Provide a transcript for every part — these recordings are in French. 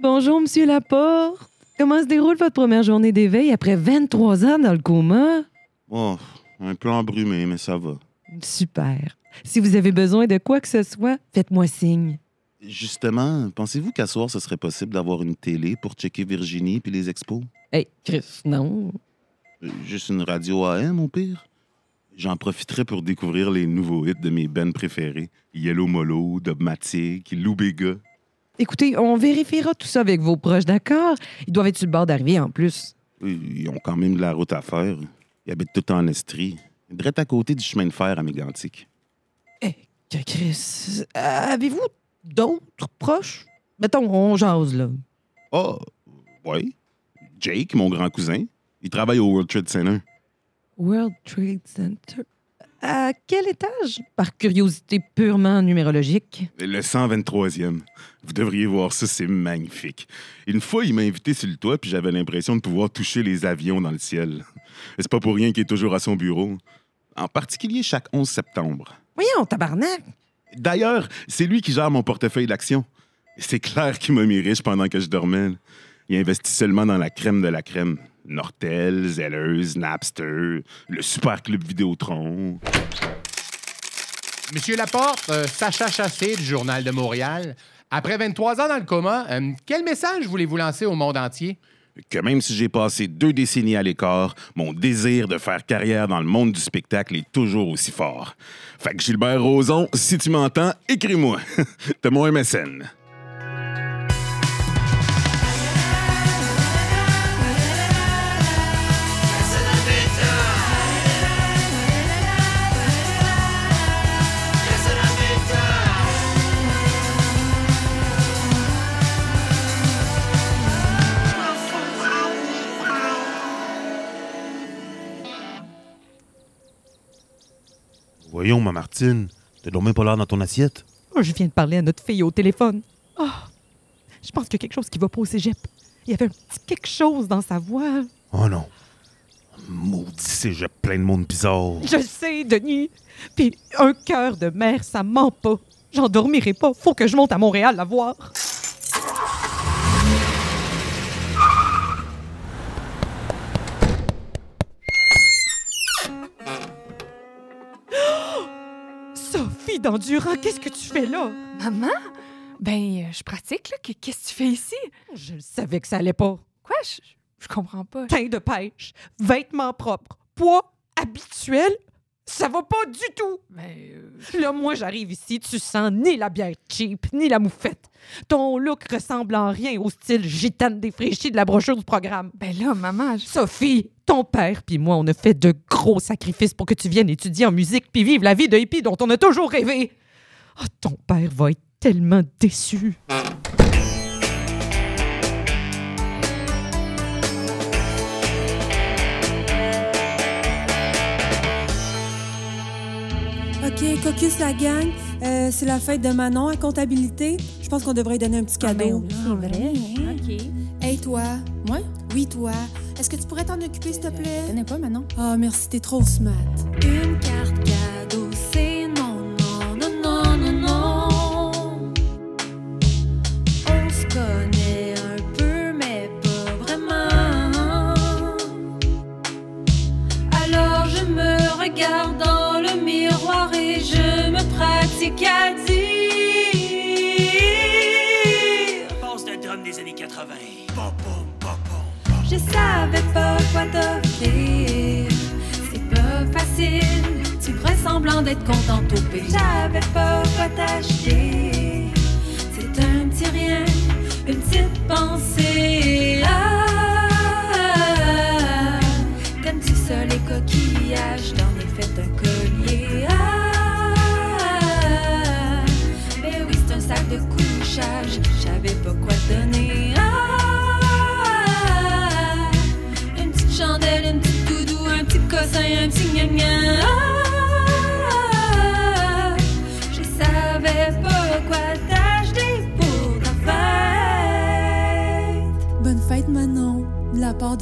Bonjour, Monsieur Laporte. Comment se déroule votre première journée d'éveil après 23 ans dans le coma? Oh, un peu embrumé, mais ça va. Super. Si vous avez besoin de quoi que ce soit, faites-moi signe. Justement, pensez-vous qu'à soir, ce serait possible d'avoir une télé pour checker Virginie puis les expos? Hey, Chris, non. Euh, Juste une radio AM, au pire? J'en profiterai pour découvrir les nouveaux hits de mes bands préférés. Yellow Molo, Dogmatic, Lou Bega. Écoutez, on vérifiera tout ça avec vos proches, d'accord? Ils doivent être sur le bord d'arriver en plus. Ils ont quand même de la route à faire. Ils habitent tout en Estrie. Direct à côté du chemin de fer à Mégantic. Hey, que Chris, euh, avez-vous d'autres proches? Mettons, on jase, là. Ah, ouais. Jake, mon grand cousin, il travaille au World Trade Center. World Trade Center? À quel étage? Par curiosité purement numérologique. Le 123e. Vous devriez voir ça, c'est magnifique. Une fois, il m'a invité sur le toit, puis j'avais l'impression de pouvoir toucher les avions dans le ciel. C'est pas pour rien qu'il est toujours à son bureau. En particulier chaque 11 septembre. Voyons, tabarnak! D'ailleurs, c'est lui qui gère mon portefeuille d'actions. C'est clair qu'il m'a mis riche pendant que je dormais. Il investit seulement dans la crème de la crème. Nortel, Zellers, Napster, le super club Vidéotron. Monsieur Laporte, euh, Sacha Chassé du Journal de Montréal. Après 23 ans dans le coma, euh, quel message voulez-vous lancer au monde entier? Que même si j'ai passé deux décennies à l'écart, mon désir de faire carrière dans le monde du spectacle est toujours aussi fort. Fait que Gilbert Rozon, si tu m'entends, écris-moi. T'as mon MSN. Voyons, ma Martine, t'as donc même pas l'air dans ton assiette? Oh, je viens de parler à notre fille au téléphone. Oh, je pense qu'il y a quelque chose qui va pas au cégep. Il y avait un petit quelque chose dans sa voix. Oh non. Maudit cégep plein de monde bizarre. Je sais, Denis. Puis un cœur de mère, ça ment pas. J'en dormirai pas. Faut que je monte à Montréal la voir. d'Endurant, qu'est-ce que tu fais là? Maman? Ben, euh, je pratique, là. Que- Qu'est-ce que tu fais ici? Je le savais que ça allait pas. Quoi? Je, je comprends pas. Teint de pêche, vêtements propres, poids habituel, ça va pas du tout. Ben, euh, Là, moi, j'arrive ici, tu sens ni la bière cheap, ni la moufette. Ton look ressemble en rien au style gitane défraîchie de la brochure du programme. ben là, maman, je- Sophie, ton père puis moi, on a fait de gros sacrifices pour que tu viennes étudier en musique puis vivre la vie de hippie dont on a toujours rêvé. Oh, ton père va être tellement déçu. Caucus la gang, euh, c'est la fête de Manon à comptabilité. Je pense qu'on devrait lui donner un petit cadeau. c'est vrai. OK. Hey toi, Moi? oui toi, est-ce que tu pourrais t'en occuper s'il te Je plaît? connais pas maintenant. Ah merci, t'es trop smart. Une carte cadeau, pratique à dire. Passe d'un drum des années 80. Pom, pom, pom, pom. Je savais pas quoi t'offrir. C'est pas facile. Tu ferais semblant d'être contente au pire. J'avais pas quoi t'acheter. C'est un petit rien, une petite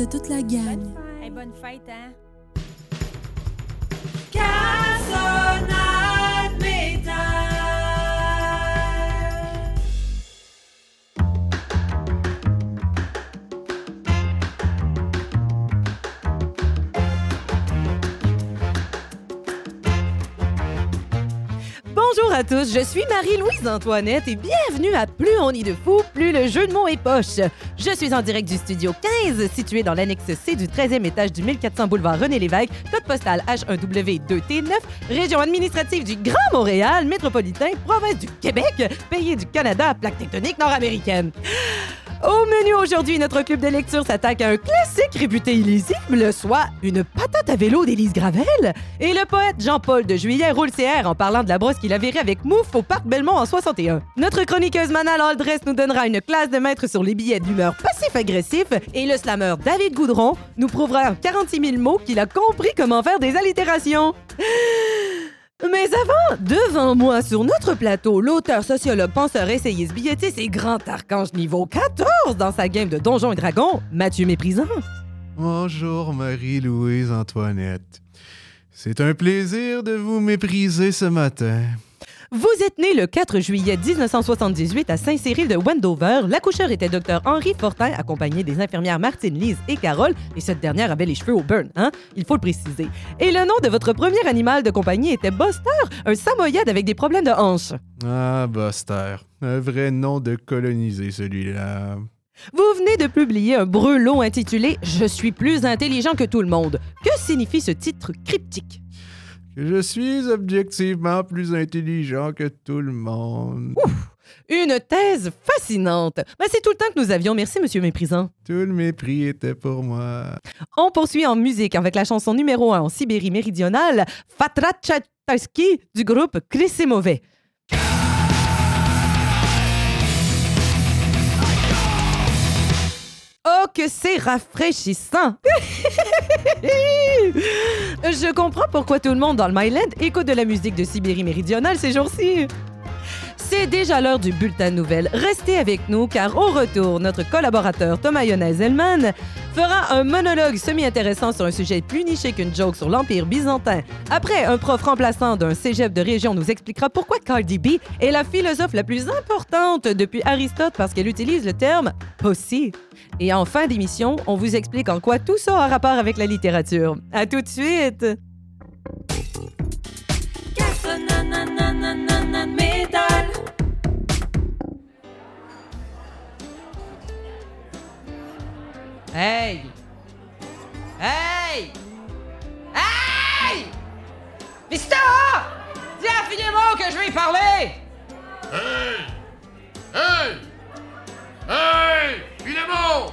toute la gang. Hein? À tous, je suis Marie-Louise Antoinette et bienvenue à Plus on y de fou, plus le jeu de mots est poche. Je suis en direct du studio 15, situé dans l'annexe C du 13e étage du 1400 boulevard René Lévesque, code postal H1W2T9, région administrative du Grand Montréal, métropolitain, province du Québec, pays du Canada, plaque tectonique nord-américaine. Au menu aujourd'hui, notre club de lecture s'attaque à un classique réputé illisible, soit une patate à vélo d'Élise Gravel. Et le poète Jean-Paul de Juillet roule ses airs en parlant de la brosse qu'il a virée avec Mouf au parc Belmont en 61. Notre chroniqueuse Manal Aldress nous donnera une classe de maître sur les billets d'humeur passif-agressif. Et le slammer David Goudron nous prouvera en 46 000 mots qu'il a compris comment faire des allitérations. Mais avant, devant moi, sur notre plateau, l'auteur, sociologue, penseur, essayiste, billettiste et grand archange niveau 14 dans sa game de Donjons et Dragons, Mathieu Méprisant. Bonjour Marie-Louise Antoinette. C'est un plaisir de vous mépriser ce matin. Vous êtes né le 4 juillet 1978 à Saint-Cyril de Wendover. L'accoucheur était Dr Henri Fortin, accompagné des infirmières Martine, Lise et Carole. Et cette dernière avait les cheveux au burn, hein? Il faut le préciser. Et le nom de votre premier animal de compagnie était Buster, un samoyède avec des problèmes de hanches. Ah, Buster. Un vrai nom de colonisé, celui-là. Vous venez de publier un brûlot intitulé Je suis plus intelligent que tout le monde. Que signifie ce titre cryptique? Que je suis objectivement plus intelligent que tout le monde. Une thèse fascinante. Ben, c'est tout le temps que nous avions. Merci, Monsieur Méprisant. Tout le mépris était pour moi. On poursuit en musique avec la chanson numéro 1 en Sibérie méridionale, Fatrachataski du groupe Chris et Mauvais. Que c'est rafraîchissant! Je comprends pourquoi tout le monde dans le Myland écoute de la musique de Sibérie méridionale ces jours-ci. C'est déjà l'heure du bulletin de nouvelles. Restez avec nous car au retour, notre collaborateur Thomas Yonaz Elman fera un monologue semi-intéressant sur un sujet plus niché qu'une joke sur l'Empire byzantin. Après, un prof remplaçant d'un cégep de région nous expliquera pourquoi Cardi B est la philosophe la plus importante depuis Aristote parce qu'elle utilise le terme possi. Et en fin d'émission, on vous explique en quoi tout ça a rapport avec la littérature. À tout de suite! Hey! Hey! Hey! Vista! Dis à Philémon que je vais y parler! Hey! Hey! Hey! Philémon!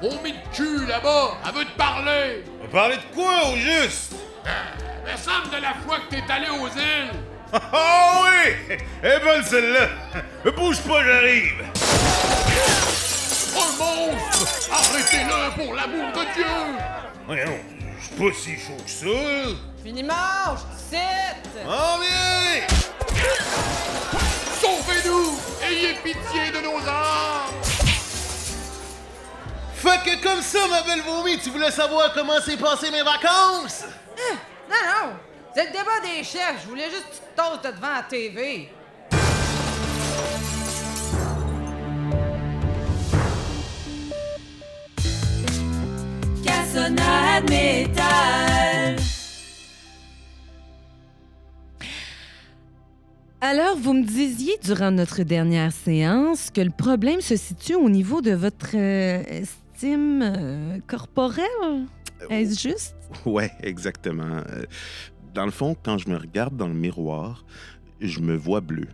Mon mis de cul là-bas, elle veut te parler! On parlait de quoi au juste? Me semble de la fois que t'es allé aux îles! Ah oui! Elle est bonne celle-là! Bouge pas, j'arrive! Oh monstre! Arrêtez-le pour l'amour de Dieu! Voyons, je suis pas si chaud que ça! Finis-mange! Cite! Oh bien! Sauvez-nous! Ayez pitié de nos âmes! Fait que comme ça, ma belle vomi, tu voulais savoir comment s'est passé mes vacances? Non, non! C'est le débat des chefs. Je voulais juste que tu te devant la TV. Métal. Alors, vous me disiez durant notre dernière séance que le problème se situe au niveau de votre euh, estime euh, corporelle. Est-ce juste? Ouais, exactement. Euh, Dans le fond, quand je me regarde dans le miroir, je me vois bleu.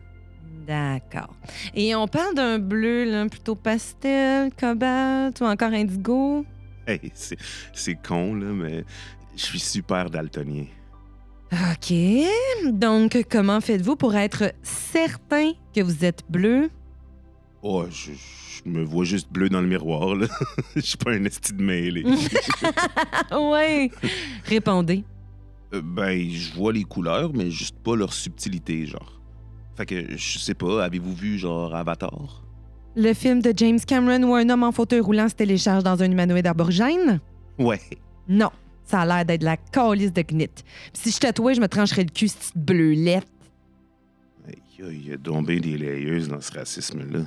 D'accord. Et on parle d'un bleu là, plutôt pastel, cobalt ou encore indigo? Hey, c'est con, là, mais je suis super daltonien. OK. Donc, comment faites-vous pour être certain que vous êtes bleu? Oh, je, je me vois juste bleu dans le miroir, là. Je suis pas un esti de mêlé. ouais. Répondez. Euh, ben, je vois les couleurs, mais juste pas leur subtilité, genre. Fait que, je sais pas, avez-vous vu, genre, Avatar? Le film de James Cameron où un homme en fauteuil roulant se télécharge dans un humanoïde aborigène? Ouais. Non. Ça a l'air d'être la calice de gnit. Si je tatouais, je me trancherais le cul, cette bleulette. Il y a bien des layeuses dans ce racisme-là.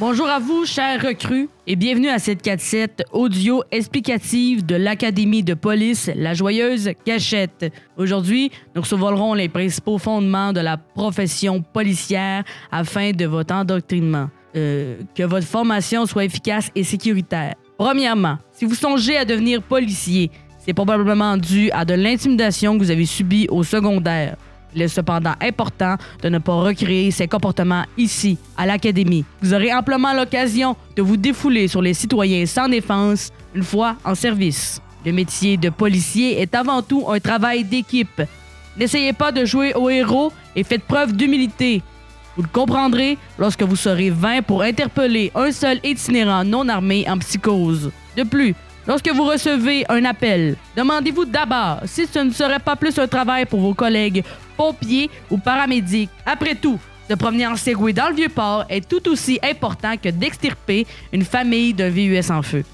Bonjour à vous, chers recrues, et bienvenue à cette 4-7 audio explicative de l'Académie de police La Joyeuse Cachette. Aujourd'hui, nous recevrons les principaux fondements de la profession policière afin de votre endoctrinement. Euh, que votre formation soit efficace et sécuritaire. Premièrement, si vous songez à devenir policier, c'est probablement dû à de l'intimidation que vous avez subie au secondaire. Il est cependant important de ne pas recréer ces comportements ici, à l'Académie. Vous aurez amplement l'occasion de vous défouler sur les citoyens sans défense une fois en service. Le métier de policier est avant tout un travail d'équipe. N'essayez pas de jouer au héros et faites preuve d'humilité. Vous le comprendrez lorsque vous serez 20 pour interpeller un seul itinérant non armé en psychose. De plus, lorsque vous recevez un appel, demandez-vous d'abord si ce ne serait pas plus un travail pour vos collègues pompiers ou paramédics. Après tout, se promener en Segway dans le Vieux-Port est tout aussi important que d'extirper une famille d'un VUS en feu.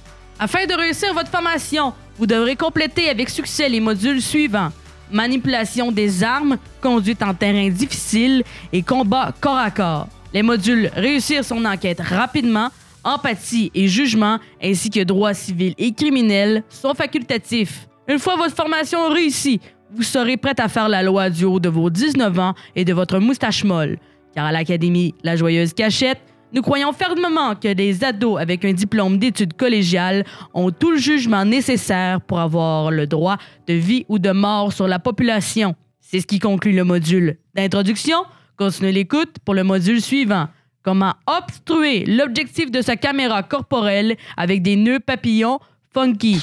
Afin de réussir votre formation, vous devrez compléter avec succès les modules suivants manipulation des armes, conduite en terrain difficile et combat corps à corps. Les modules réussir son enquête rapidement, empathie et jugement, ainsi que droit civil et criminel sont facultatifs. Une fois votre formation réussie, vous serez prête à faire la loi du haut de vos 19 ans et de votre moustache molle. Car à l'Académie La Joyeuse Cachette, nous croyons fermement que des ados avec un diplôme d'études collégiales ont tout le jugement nécessaire pour avoir le droit de vie ou de mort sur la population. C'est ce qui conclut le module d'introduction. Continuez l'écoute pour le module suivant. Comment obstruer l'objectif de sa caméra corporelle avec des nœuds papillons funky.